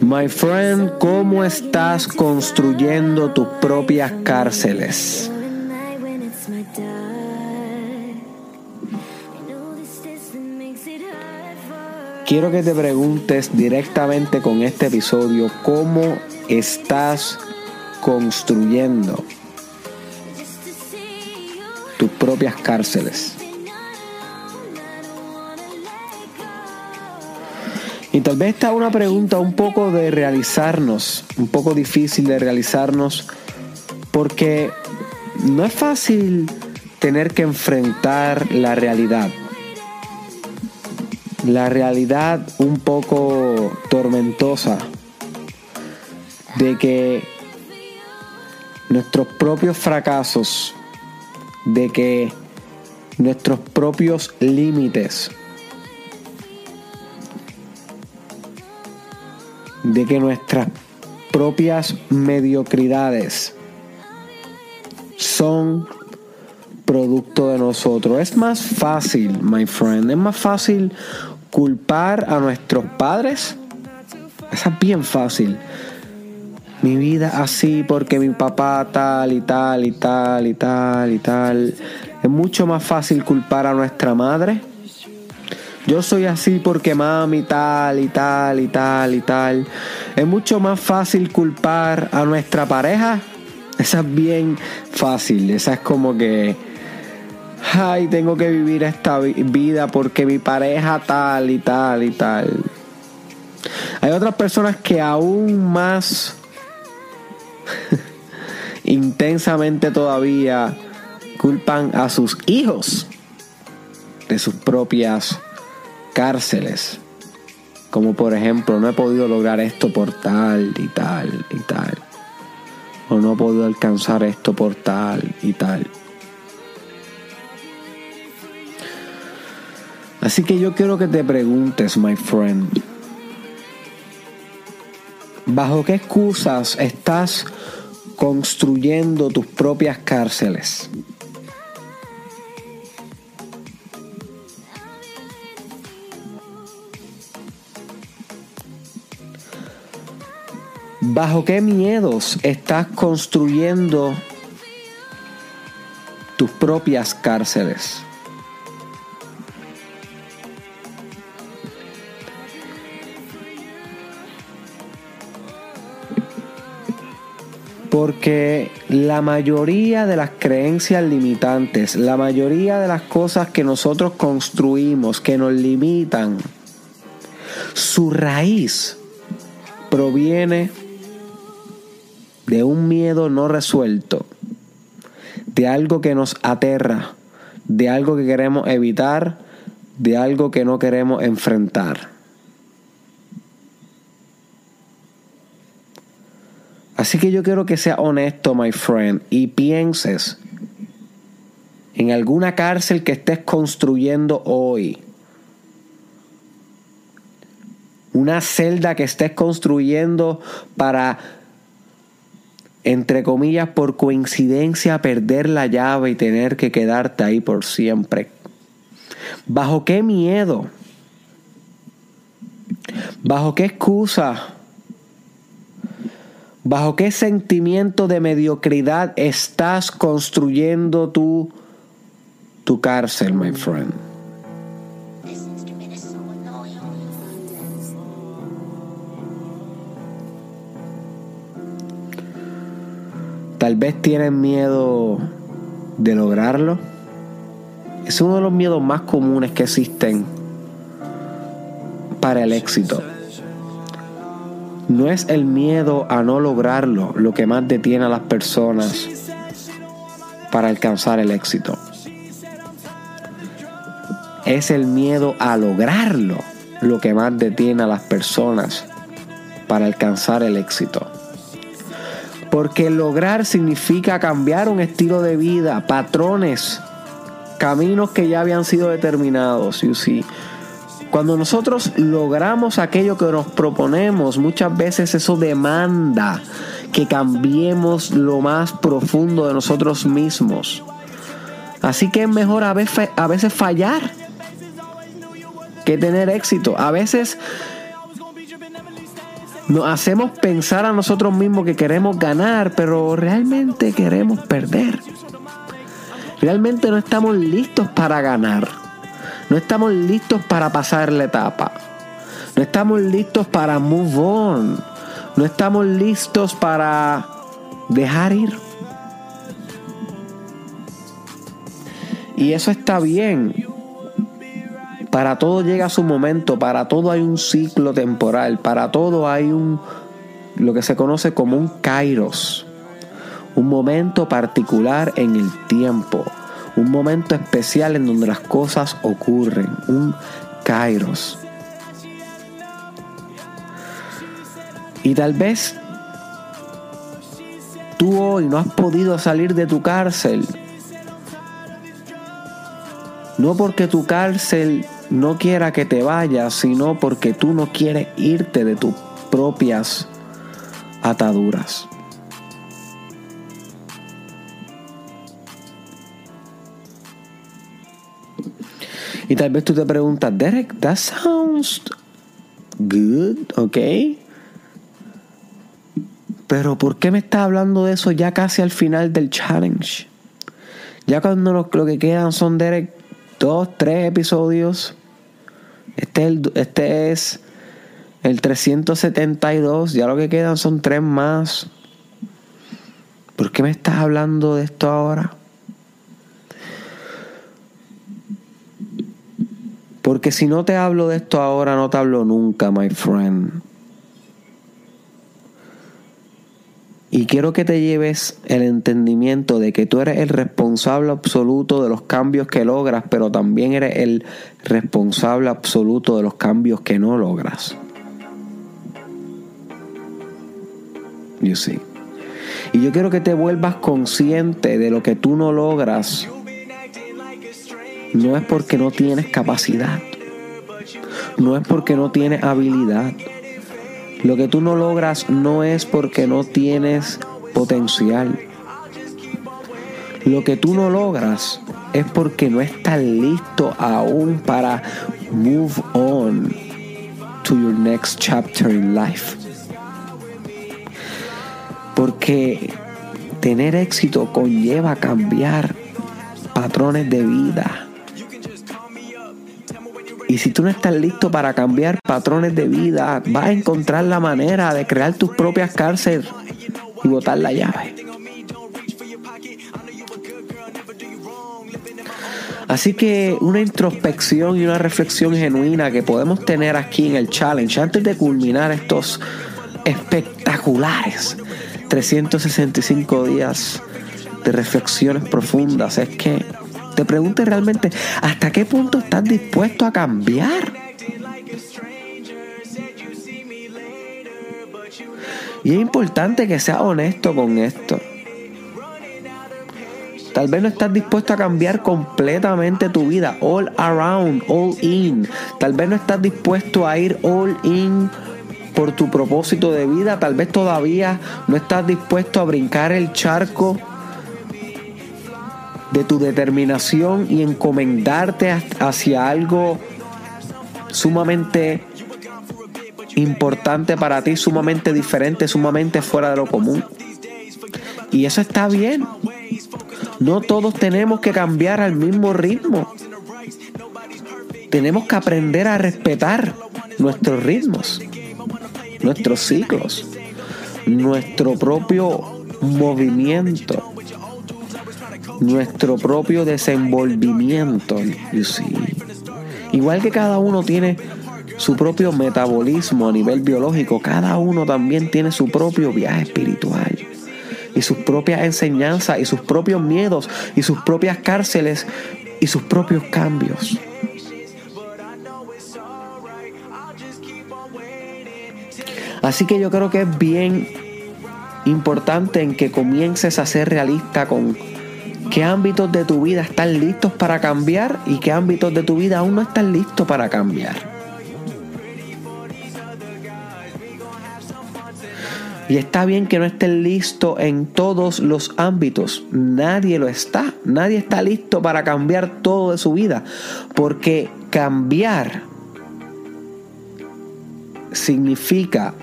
My friend, ¿cómo estás construyendo tus propias cárceles? Quiero que te preguntes directamente con este episodio cómo estás construyendo tus propias cárceles. Y tal vez está una pregunta un poco de realizarnos, un poco difícil de realizarnos, porque no es fácil tener que enfrentar la realidad. La realidad un poco tormentosa de que nuestros propios fracasos, de que nuestros propios límites, de que nuestras propias mediocridades son producto de nosotros. Es más fácil, my friend, es más fácil culpar a nuestros padres. Esa es bien fácil mi vida así porque mi papá tal y tal y tal y tal y tal. Es mucho más fácil culpar a nuestra madre. Yo soy así porque mami tal y tal y tal y tal. Es mucho más fácil culpar a nuestra pareja. Esa es bien fácil. Esa es como que, ay, tengo que vivir esta vida porque mi pareja tal y tal y tal. Hay otras personas que aún más intensamente todavía culpan a sus hijos de sus propias cárceles. Como por ejemplo, no he podido lograr esto por tal y tal y tal. O no he podido alcanzar esto por tal y tal. Así que yo quiero que te preguntes, my friend, ¿bajo qué excusas estás construyendo tus propias cárceles. ¿Bajo qué miedos estás construyendo tus propias cárceles? Porque la mayoría de las creencias limitantes, la mayoría de las cosas que nosotros construimos, que nos limitan, su raíz proviene de un miedo no resuelto, de algo que nos aterra, de algo que queremos evitar, de algo que no queremos enfrentar. Así que yo quiero que seas honesto, my friend, y pienses en alguna cárcel que estés construyendo hoy. Una celda que estés construyendo para, entre comillas, por coincidencia, perder la llave y tener que quedarte ahí por siempre. ¿Bajo qué miedo? ¿Bajo qué excusa? ¿Bajo qué sentimiento de mediocridad estás construyendo tu, tu cárcel, my friend? Tal vez tienen miedo de lograrlo. Es uno de los miedos más comunes que existen para el éxito. No es el miedo a no lograrlo lo que más detiene a las personas para alcanzar el éxito. Es el miedo a lograrlo lo que más detiene a las personas para alcanzar el éxito. Porque lograr significa cambiar un estilo de vida, patrones, caminos que ya habían sido determinados. You. Cuando nosotros logramos aquello que nos proponemos, muchas veces eso demanda que cambiemos lo más profundo de nosotros mismos. Así que es mejor a veces, fallar que tener éxito. A veces nos hacemos pensar a nosotros mismos que queremos ganar, pero realmente queremos perder. Realmente no estamos listos para ganar. No estamos listos para pasar la etapa. No estamos listos para move on. No estamos listos para dejar ir. Y eso está bien. Para todo llega su momento, para todo hay un ciclo temporal, para todo hay un lo que se conoce como un kairos, un momento particular en el tiempo, un momento especial en donde las cosas ocurren, un kairos. Y tal vez tú hoy no has podido salir de tu cárcel. No porque tu cárcel no quiera que te vayas, sino porque tú no quieres irte de tus propias ataduras. Y tal vez tú te preguntas, Derek, that sounds good, ¿ok? Pero ¿por qué me estás hablando de eso ya casi al final del challenge? Ya cuando lo, que quedan son, Derek, dos, tres episodios. Este es, el, este es el 372. Ya lo que quedan son tres más. ¿Por qué me estás hablando de esto ahora? Porque si no te hablo de esto ahora, no te hablo nunca, my friend. Y quiero que te lleves el entendimiento de que tú eres el responsable absoluto de los cambios que logras, pero también eres el responsable absoluto de los cambios que no logras. You see. Y yo quiero que te vuelvas consciente de lo que tú no logras. No es porque no tienes capacidad. No es porque no tienes habilidad lo que tú no logras no es porque no tienes potencial. Lo que tú no logras es porque no estás listo aún para move on to your next chapter in life. Porque tener éxito conlleva cambiar patrones de vida y si tú no estás listo para cambiar patrones de vida, vas a encontrar la manera de crear tus propias cárceles y botar la llave. Así que una introspección y una reflexión genuina que podemos tener aquí en el challenge antes de culminar estos espectaculares 365 días de reflexiones profundas es que te pregunte realmente hasta qué punto estás dispuesto a cambiar. Y es importante que seas honesto con esto. Tal vez no estás dispuesto a cambiar completamente tu vida, all around, all in. Tal vez no estás dispuesto a ir all in por tu propósito de vida. Tal vez todavía no estás dispuesto a brincar el charco de tu determinación y encomendarte hacia algo sumamente importante para ti, sumamente diferente, sumamente fuera de lo común. Y eso está bien. No todos tenemos que cambiar al mismo ritmo. Tenemos que aprender a respetar nuestros ritmos, nuestros ciclos, nuestro propio movimiento nuestro propio desenvolvimiento. Igual que cada uno tiene su propio metabolismo a nivel biológico, cada uno también tiene su propio viaje espiritual y sus propias enseñanzas y sus propios miedos y sus propias cárceles y sus propios cambios. Así que yo creo que es bien importante en que comiences a ser realista con qué ámbitos de tu vida están listos para cambiar y qué ámbitos de tu vida aún no están listos para cambiar. Y está bien que no estés listo en todos los ámbitos. Nadie lo está. Nadie está listo para cambiar todo de su vida. Porque cambiar significa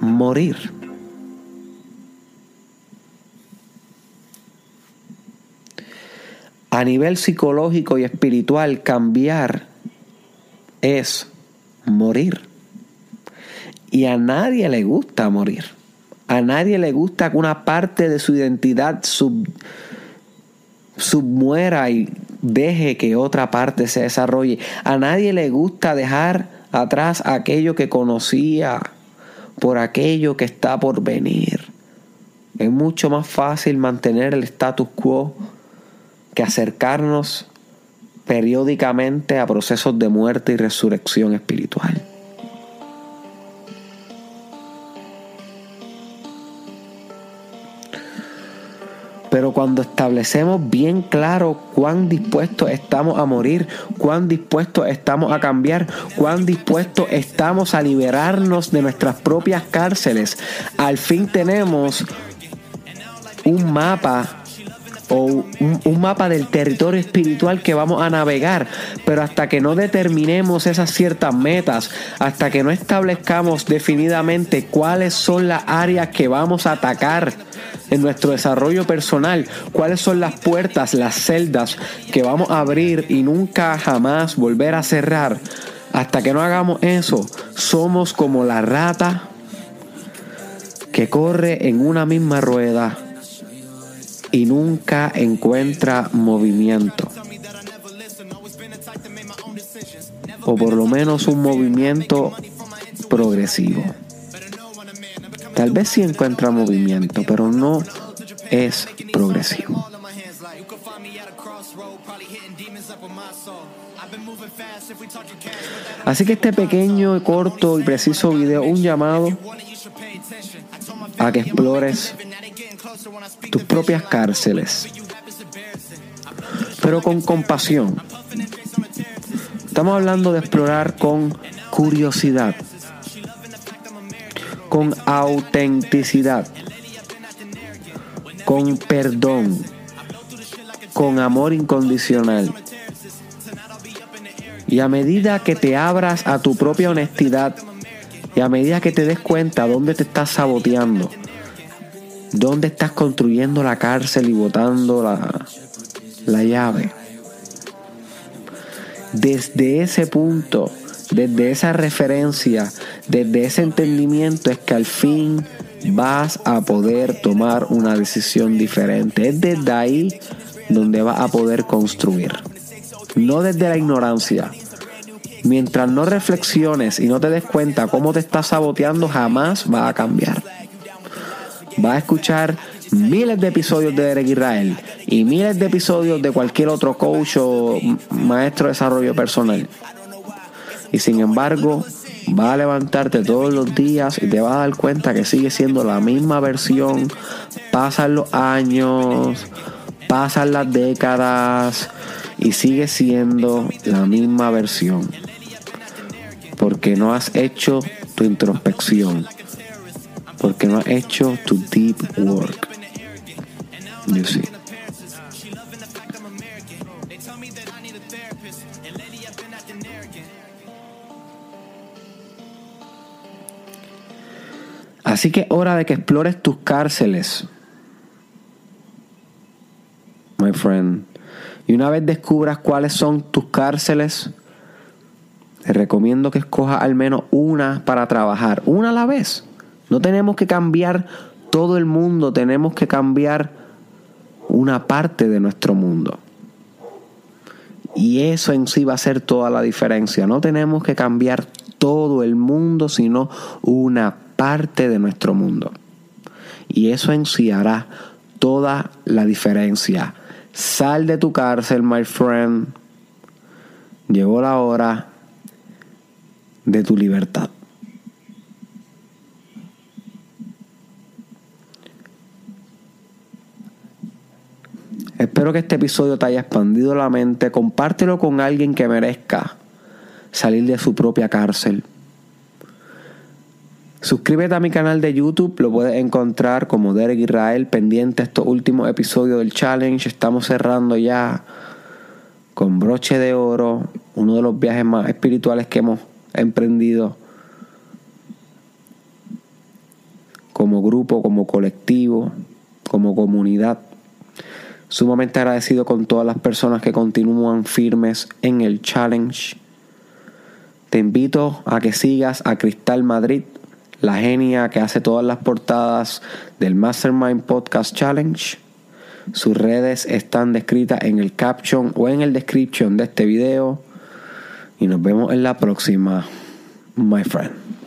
morir. A nivel psicológico y espiritual, cambiar es morir. Y a nadie le gusta morir. A nadie le gusta que una parte de su identidad sub, submuera y deje que otra parte se desarrolle. A nadie le gusta dejar atrás aquello que conocía por aquello que está por venir. Es mucho más fácil mantener el status quo que acercarnos periódicamente a procesos de muerte y resurrección espiritual. Pero cuando establecemos bien claro cuán dispuestos estamos a morir, cuán dispuestos estamos a cambiar, cuán dispuestos estamos a liberarnos de nuestras propias cárceles, al fin tenemos un mapa o un, mapa del territorio espiritual que vamos a navegar. Pero hasta que no determinemos esas ciertas metas, hasta que no establezcamos definidamente cuáles son las áreas que vamos a atacar en nuestro desarrollo personal, cuáles son las puertas, las celdas que vamos a abrir y nunca jamás volver a cerrar, hasta que no hagamos eso, somos como la rata que corre en una misma rueda y nunca encuentra movimiento. O por lo menos un movimiento progresivo. Tal vez sí encuentra movimiento, pero no es progresivo. Así que este pequeño, corto y preciso video, un llamado a que explores tus propias cárceles, pero con compasión. Estamos hablando de explorar con curiosidad, con autenticidad, con perdón, con amor incondicional. Y a medida que te abras a tu propia honestidad y a medida que te des cuenta dónde te estás saboteando, ¿Dónde estás construyendo la cárcel y botando la, la llave? Desde ese punto, desde esa referencia, desde ese entendimiento es que al fin vas a poder tomar una decisión diferente. Es desde ahí donde vas a poder construir. No desde la ignorancia. Mientras no reflexiones y no te des cuenta cómo te estás saboteando, jamás va a cambiar vas a escuchar miles de episodios de Derek Israel y miles de episodios de cualquier otro coach o maestro de desarrollo personal. Y sin embargo, vas a levantarte todos los días y te vas a dar cuenta que sigue siendo la misma versión. Pasan los años, pasan las décadas y sigue siendo la misma versión. Porque no has hecho tu introspección porque no has hecho tu deep work. Así que hora de que explores tus cárceles, my friend. Y una vez descubras cuáles son tus cárceles, te recomiendo que escojas al menos una para trabajar, una a la vez. No tenemos que cambiar todo el mundo, tenemos que cambiar una parte de nuestro mundo. Y eso en sí va a ser toda la diferencia. No tenemos que cambiar todo el mundo, sino una parte de nuestro mundo. Y eso en sí hará toda la diferencia. Sal de tu cárcel, my friend. Llegó la hora de tu libertad. Espero que este episodio te haya expandido la mente. Compártelo con alguien que merezca salir de su propia cárcel. Suscríbete a mi canal de YouTube, lo puedes encontrar como Derek Israel, pendiente estos últimos episodios del challenge. Estamos cerrando ya con broche de oro, uno de los viajes más espirituales que hemos emprendido como grupo, como colectivo, como comunidad. Sumamente agradecido con todas las personas que continúan firmes en el challenge. Te invito a que sigas a Cristal Madrid, la genia que hace todas las portadas del Mastermind Podcast Challenge. Sus redes están descritas en el caption o en el description de este video. Y nos vemos en la próxima, my friend.